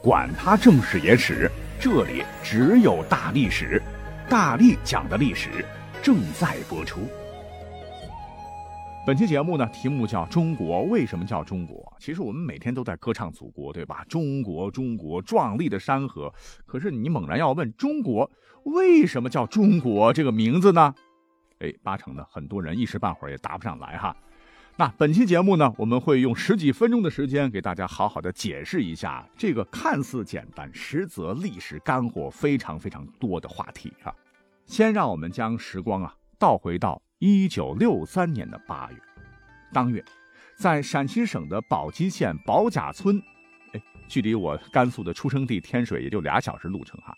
管他正史野史，这里只有大历史，大力讲的历史正在播出。本期节目呢，题目叫《中国为什么叫中国》。其实我们每天都在歌唱祖国，对吧？中国，中国，壮丽的山河。可是你猛然要问，中国为什么叫中国这个名字呢？哎，八成呢，很多人一时半会儿也答不上来哈。那本期节目呢，我们会用十几分钟的时间给大家好好的解释一下这个看似简单，实则历史干货非常非常多的话题啊。先让我们将时光啊倒回到一九六三年的八月，当月，在陕西省的宝鸡县宝甲村，哎，距离我甘肃的出生地天水也就俩小时路程哈。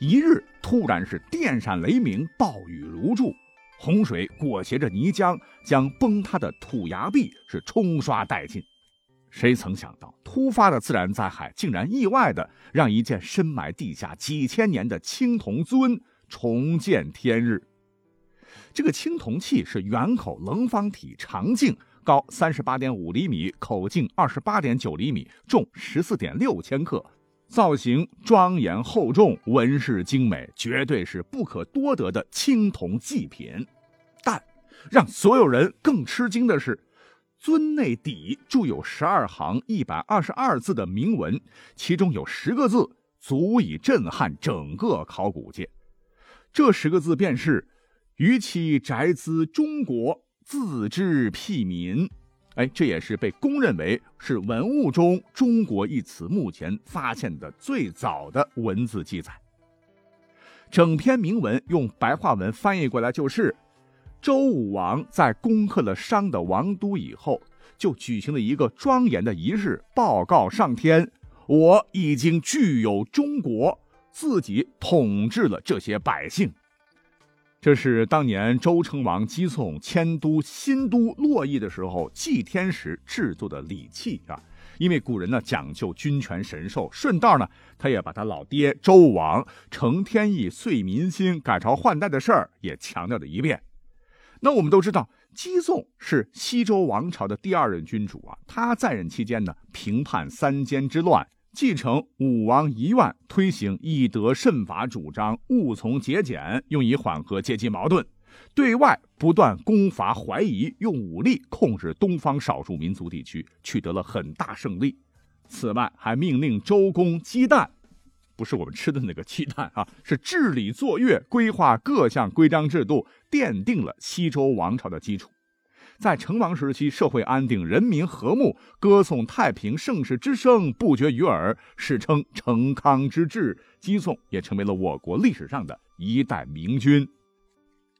一日突然是电闪雷鸣，暴雨如注。洪水裹挟着泥浆，将崩塌的土崖壁是冲刷殆尽。谁曾想到，突发的自然灾害竟然意外的让一件深埋地下几千年的青铜尊重见天日。这个青铜器是圆口棱方体，长径高三十八点五厘米，口径二十八点九厘米，重十四点六千克。造型庄严厚重，纹饰精美，绝对是不可多得的青铜祭品。但让所有人更吃惊的是，尊内底铸有十二行一百二十二字的铭文，其中有十个字足以震撼整个考古界。这十个字便是“于其宅兹中国，自知辟民”。哎，这也是被公认为是文物中“中国”一词目前发现的最早的文字记载。整篇铭文用白话文翻译过来就是：周武王在攻克了商的王都以后，就举行了一个庄严的仪式，报告上天：我已经具有中国，自己统治了这些百姓。这是当年周成王姬诵迁都新都洛邑的时候祭天时制作的礼器啊。因为古人呢讲究君权神授，顺道呢他也把他老爹周王承天意、遂民心、改朝换代的事儿也强调了一遍。那我们都知道，姬诵是西周王朝的第二任君主啊，他在任期间呢平叛三监之乱。继承武王遗愿，推行以德慎法主张，务从节俭，用以缓和阶级矛盾；对外不断攻伐怀疑，用武力控制东方少数民族地区，取得了很大胜利。此外，还命令周公姬旦，不是我们吃的那个鸡蛋啊，是治理作乐，规划各项规章制度，奠定了西周王朝的基础。在成王时期，社会安定，人民和睦，歌颂太平盛世之声不绝于耳，史称成康之治。姬诵也成为了我国历史上的一代明君。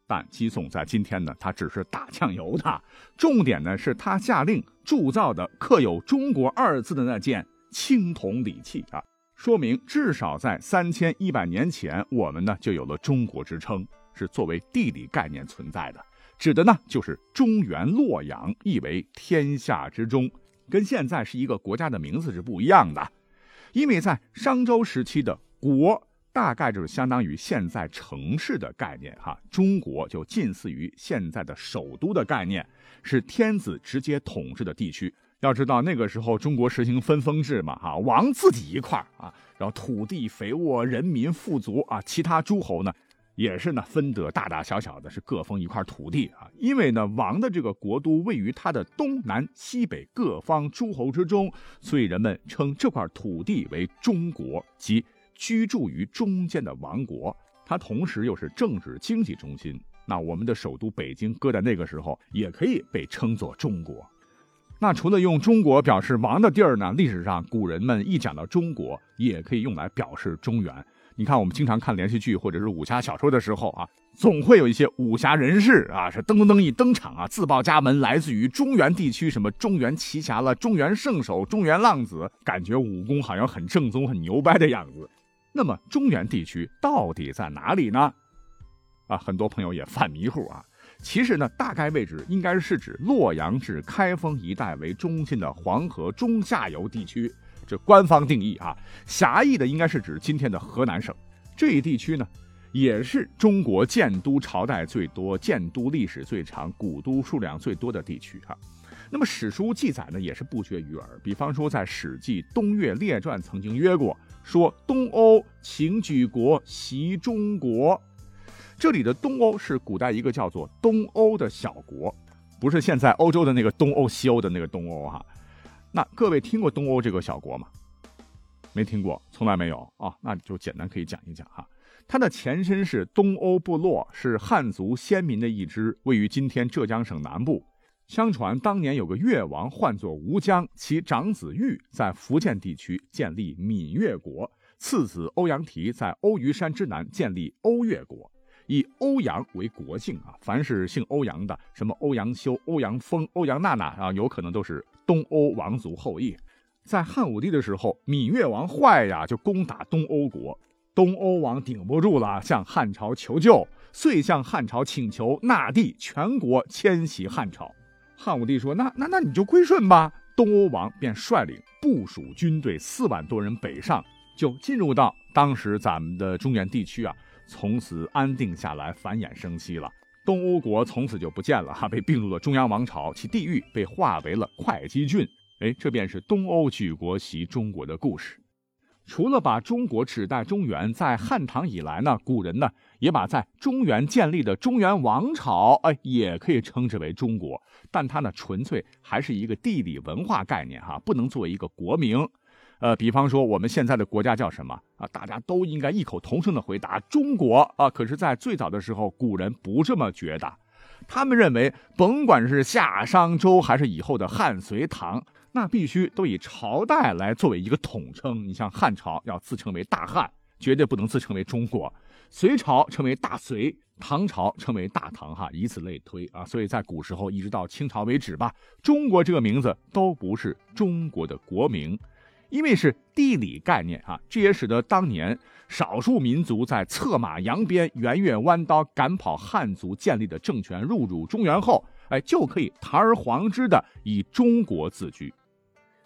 但姬诵在今天呢，他只是打酱油的，重点呢是他下令铸造的刻有“中国”二字的那件青铜礼器啊，说明至少在三千一百年前，我们呢就有了中国之称，是作为地理概念存在的。指的呢就是中原洛阳，意为天下之中，跟现在是一个国家的名字是不一样的。因为在商周时期的国，大概就是相当于现在城市的概念哈，中国就近似于现在的首都的概念，是天子直接统治的地区。要知道那个时候中国实行分封制嘛哈，王自己一块啊，然后土地肥沃，人民富足啊，其他诸侯呢。也是呢，分得大大小小的，是各封一块土地啊。因为呢，王的这个国都位于他的东南西北各方诸侯之中，所以人们称这块土地为中国，即居住于中间的王国。它同时又是政治经济中心。那我们的首都北京搁在那个时候，也可以被称作中国。那除了用中国表示王的地儿呢，历史上古人们一讲到中国，也可以用来表示中原。你看，我们经常看连续剧或者是武侠小说的时候啊，总会有一些武侠人士啊，是噔噔噔一登场啊，自报家门，来自于中原地区，什么中原奇侠了、中原圣手、中原浪子，感觉武功好像很正宗、很牛掰的样子。那么，中原地区到底在哪里呢？啊，很多朋友也犯迷糊啊。其实呢，大概位置应该是指洛阳至开封一带为中心的黄河中下游地区。这官方定义啊，狭义的应该是指今天的河南省这一地区呢，也是中国建都朝代最多、建都历史最长、古都数量最多的地区哈。那么史书记载呢，也是不绝于耳。比方说，在《史记·东岳列传》曾经约过，说东欧请举国袭中国。这里的东欧是古代一个叫做东欧的小国，不是现在欧洲的那个东欧、西欧的那个东欧哈。那各位听过东欧这个小国吗？没听过，从来没有啊。那就简单可以讲一讲哈。它的前身是东欧部落，是汉族先民的一支，位于今天浙江省南部。相传当年有个越王，唤作吴江，其长子玉在福建地区建立闽越国，次子欧阳提在欧虞山之南建立欧越国，以欧阳为国姓啊。凡是姓欧阳的，什么欧阳修、欧阳锋、欧阳娜娜啊，有可能都是东欧王族后裔。在汉武帝的时候，芈月王坏呀，就攻打东欧国，东欧王顶不住了，向汉朝求救，遂向汉朝请求纳地，全国迁徙汉朝。汉武帝说：“那那那你就归顺吧。”东欧王便率领部署军队四万多人北上，就进入到当时咱们的中原地区啊，从此安定下来，繁衍生息了。东欧国从此就不见了哈，被并入了中央王朝，其地域被划为了会稽郡。哎，这便是东欧举国袭中国的故事。除了把中国指代中原，在汉唐以来呢，古人呢也把在中原建立的中原王朝，哎，也可以称之为中国。但它呢，纯粹还是一个地理文化概念哈，不能作为一个国名。呃，比方说我们现在的国家叫什么啊？大家都应该异口同声的回答中国啊。可是，在最早的时候，古人不这么觉得，他们认为，甭管是夏商周，还是以后的汉隋唐。那必须都以朝代来作为一个统称。你像汉朝要自称为大汉，绝对不能自称为中国；隋朝称为大隋，唐朝称为大唐，哈，以此类推啊。所以在古时候一直到清朝为止吧，中国这个名字都不是中国的国名，因为是地理概念啊。这也使得当年少数民族在策马扬鞭、圆月弯刀赶跑汉族建立的政权入主中原后，哎，就可以堂而皇之的以中国自居。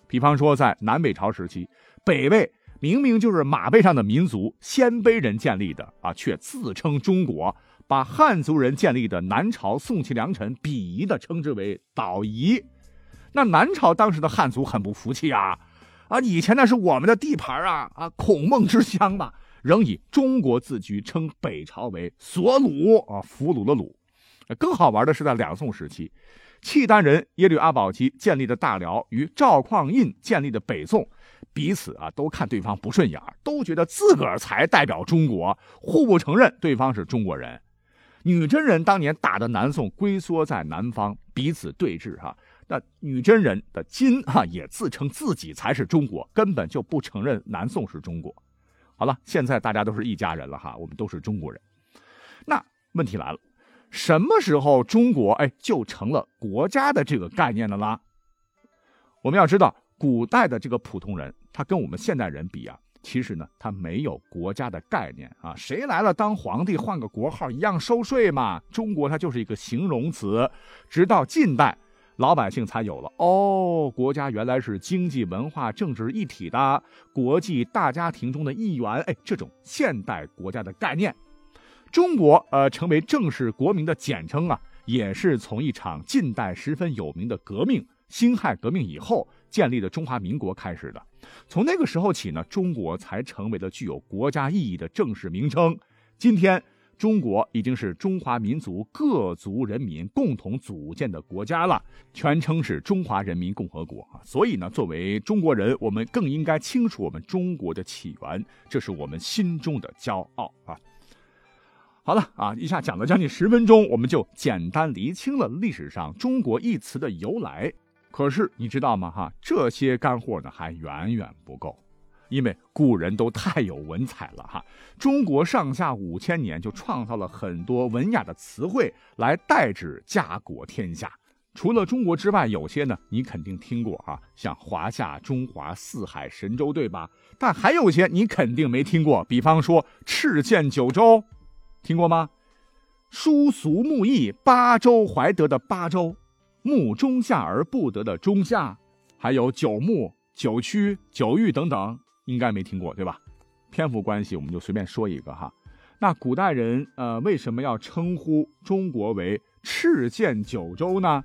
比方说，在南北朝时期，北魏明明就是马背上的民族鲜卑人建立的啊，却自称中国，把汉族人建立的南朝宋齐梁陈鄙夷的称之为岛夷。那南朝当时的汉族很不服气啊，啊，以前那是我们的地盘啊，啊，孔孟之乡嘛，仍以中国自居，称北朝为索虏啊，俘虏的虏。更好玩的是，在两宋时期。契丹人耶律阿保机建立的大辽与赵匡胤建立的北宋，彼此啊都看对方不顺眼都觉得自个儿才代表中国，互不承认对方是中国人。女真人当年打的南宋龟缩在南方，彼此对峙哈。那女真人的金哈也自称自己才是中国，根本就不承认南宋是中国。好了，现在大家都是一家人了哈，我们都是中国人。那问题来了。什么时候中国哎就成了国家的这个概念了啦？我们要知道，古代的这个普通人，他跟我们现代人比啊，其实呢，他没有国家的概念啊。谁来了当皇帝，换个国号一样收税嘛。中国它就是一个形容词。直到近代，老百姓才有了哦，国家原来是经济、文化、政治一体的国际大家庭中的一员。哎，这种现代国家的概念。中国，呃，成为正式国民的简称啊，也是从一场近代十分有名的革命——辛亥革命以后建立的中华民国开始的。从那个时候起呢，中国才成为了具有国家意义的正式名称。今天，中国已经是中华民族各族人民共同组建的国家了，全称是中华人民共和国啊。所以呢，作为中国人，我们更应该清楚我们中国的起源，这是我们心中的骄傲啊。好了啊，一下讲了将近十分钟，我们就简单厘清了历史上“中国”一词的由来。可是你知道吗？哈，这些干货呢还远远不够，因为古人都太有文采了哈。中国上下五千年就创造了很多文雅的词汇来代指家国天下。除了中国之外，有些呢你肯定听过啊，像华夏、中华、四海、神州，对吧？但还有些你肯定没听过，比方说赤剑九州。听过吗？书俗木易，八州怀德的八州，目中下而不得的中下，还有九牧、九曲、九域等等，应该没听过对吧？篇幅关系，我们就随便说一个哈。那古代人呃为什么要称呼中国为赤剑九州呢？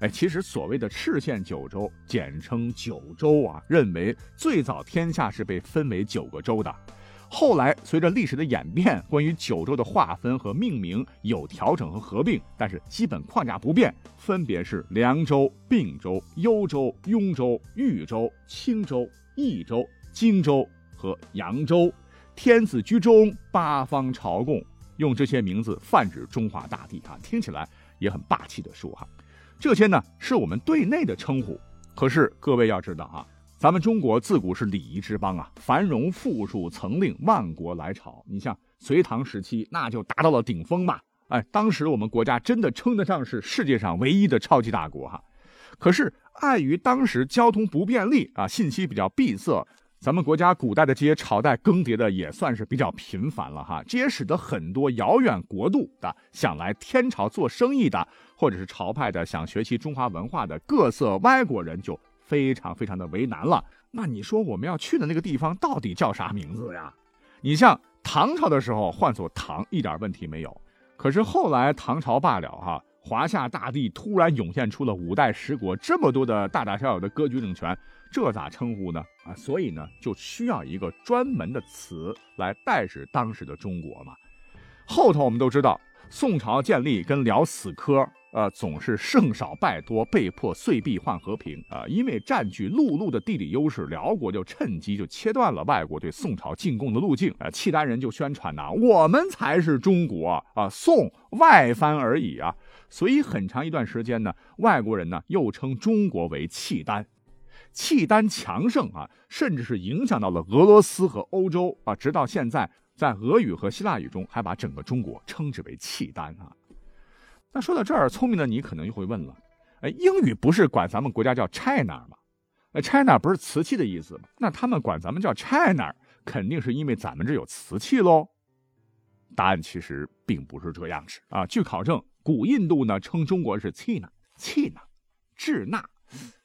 哎，其实所谓的赤县九州，简称九州啊，认为最早天下是被分为九个州的。后来随着历史的演变，关于九州的划分和命名有调整和合并，但是基本框架不变，分别是凉州、并州、幽州、雍州、豫州、青州、益州、荆州和扬州。天子居中，八方朝贡，用这些名字泛指中华大地啊，听起来也很霸气的说哈。这些呢是我们对内的称呼，可是各位要知道啊，咱们中国自古是礼仪之邦啊，繁荣富庶曾令万国来朝。你像隋唐时期，那就达到了顶峰嘛。哎，当时我们国家真的称得上是世界上唯一的超级大国哈。可是碍于当时交通不便利啊，信息比较闭塞。咱们国家古代的这些朝代更迭的也算是比较频繁了哈，这也使得很多遥远国度的想来天朝做生意的，或者是朝派的想学习中华文化的各色外国人就非常非常的为难了。那你说我们要去的那个地方到底叫啥名字呀？你像唐朝的时候换作唐一点问题没有，可是后来唐朝罢了哈。华夏大地突然涌现出了五代十国这么多的大大小小的割据政权，这咋称呼呢？啊，所以呢，就需要一个专门的词来代指当时的中国嘛。后头我们都知道，宋朝建立跟辽死磕。呃，总是胜少败多，被迫碎币换和平啊！因为占据陆路的地理优势，辽国就趁机就切断了外国对宋朝进贡的路径啊！契丹人就宣传呐，我们才是中国啊，宋外藩而已啊！所以很长一段时间呢，外国人呢又称中国为契丹，契丹强盛啊，甚至是影响到了俄罗斯和欧洲啊，直到现在，在俄语和希腊语中还把整个中国称之为契丹啊。那说到这儿，聪明的你可能就会问了：哎，英语不是管咱们国家叫 China 吗？哎，China 不是瓷器的意思吗？那他们管咱们叫 China，肯定是因为咱们这有瓷器喽？答案其实并不是这样子啊。据考证，古印度呢称中国是 China，China，智纳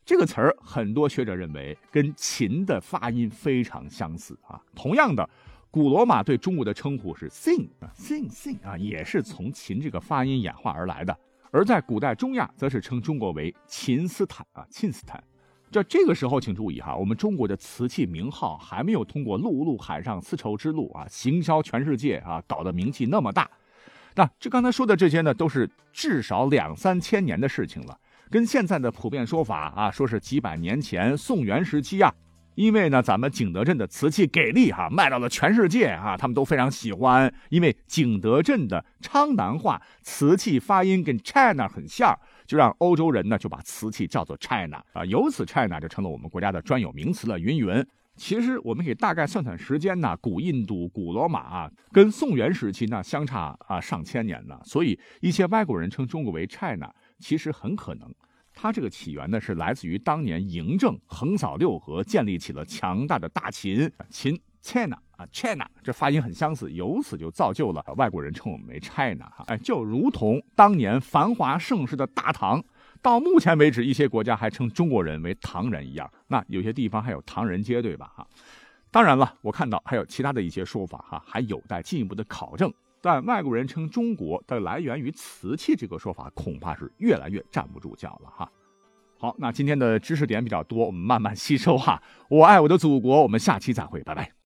这个词儿，很多学者认为跟秦的发音非常相似啊。同样的。古罗马对中国的称呼是 “sing” 啊，“sing sing” 啊，也是从秦这个发音演化而来的。而在古代中亚，则是称中国为秦斯坦啊，沁斯坦。这这个时候，请注意哈，我们中国的瓷器名号还没有通过陆路海上丝绸之路啊，行销全世界啊，搞得名气那么大。那这刚才说的这些呢，都是至少两三千年的事情了，跟现在的普遍说法啊，说是几百年前宋元时期啊。因为呢，咱们景德镇的瓷器给力哈，卖到了全世界啊，他们都非常喜欢。因为景德镇的昌南话瓷器发音跟 China 很像，就让欧洲人呢就把瓷器叫做 China 啊，由此 China 就成了我们国家的专有名词了。云云，其实我们可以大概算算时间呢，古印度、古罗马啊，跟宋元时期呢相差啊上千年呢，所以一些外国人称中国为 China，其实很可能。它这个起源呢，是来自于当年嬴政横扫六合，建立起了强大的大秦。秦 China 啊，China 这发音很相似，由此就造就了外国人称我们为 China 哈。哎，就如同当年繁华盛世的大唐，到目前为止，一些国家还称中国人为唐人一样。那有些地方还有唐人街，对吧？哈，当然了，我看到还有其他的一些说法哈，还有待进一步的考证。但外国人称中国的来源于瓷器这个说法，恐怕是越来越站不住脚了哈。好，那今天的知识点比较多，我们慢慢吸收哈。我爱我的祖国，我们下期再会，拜拜。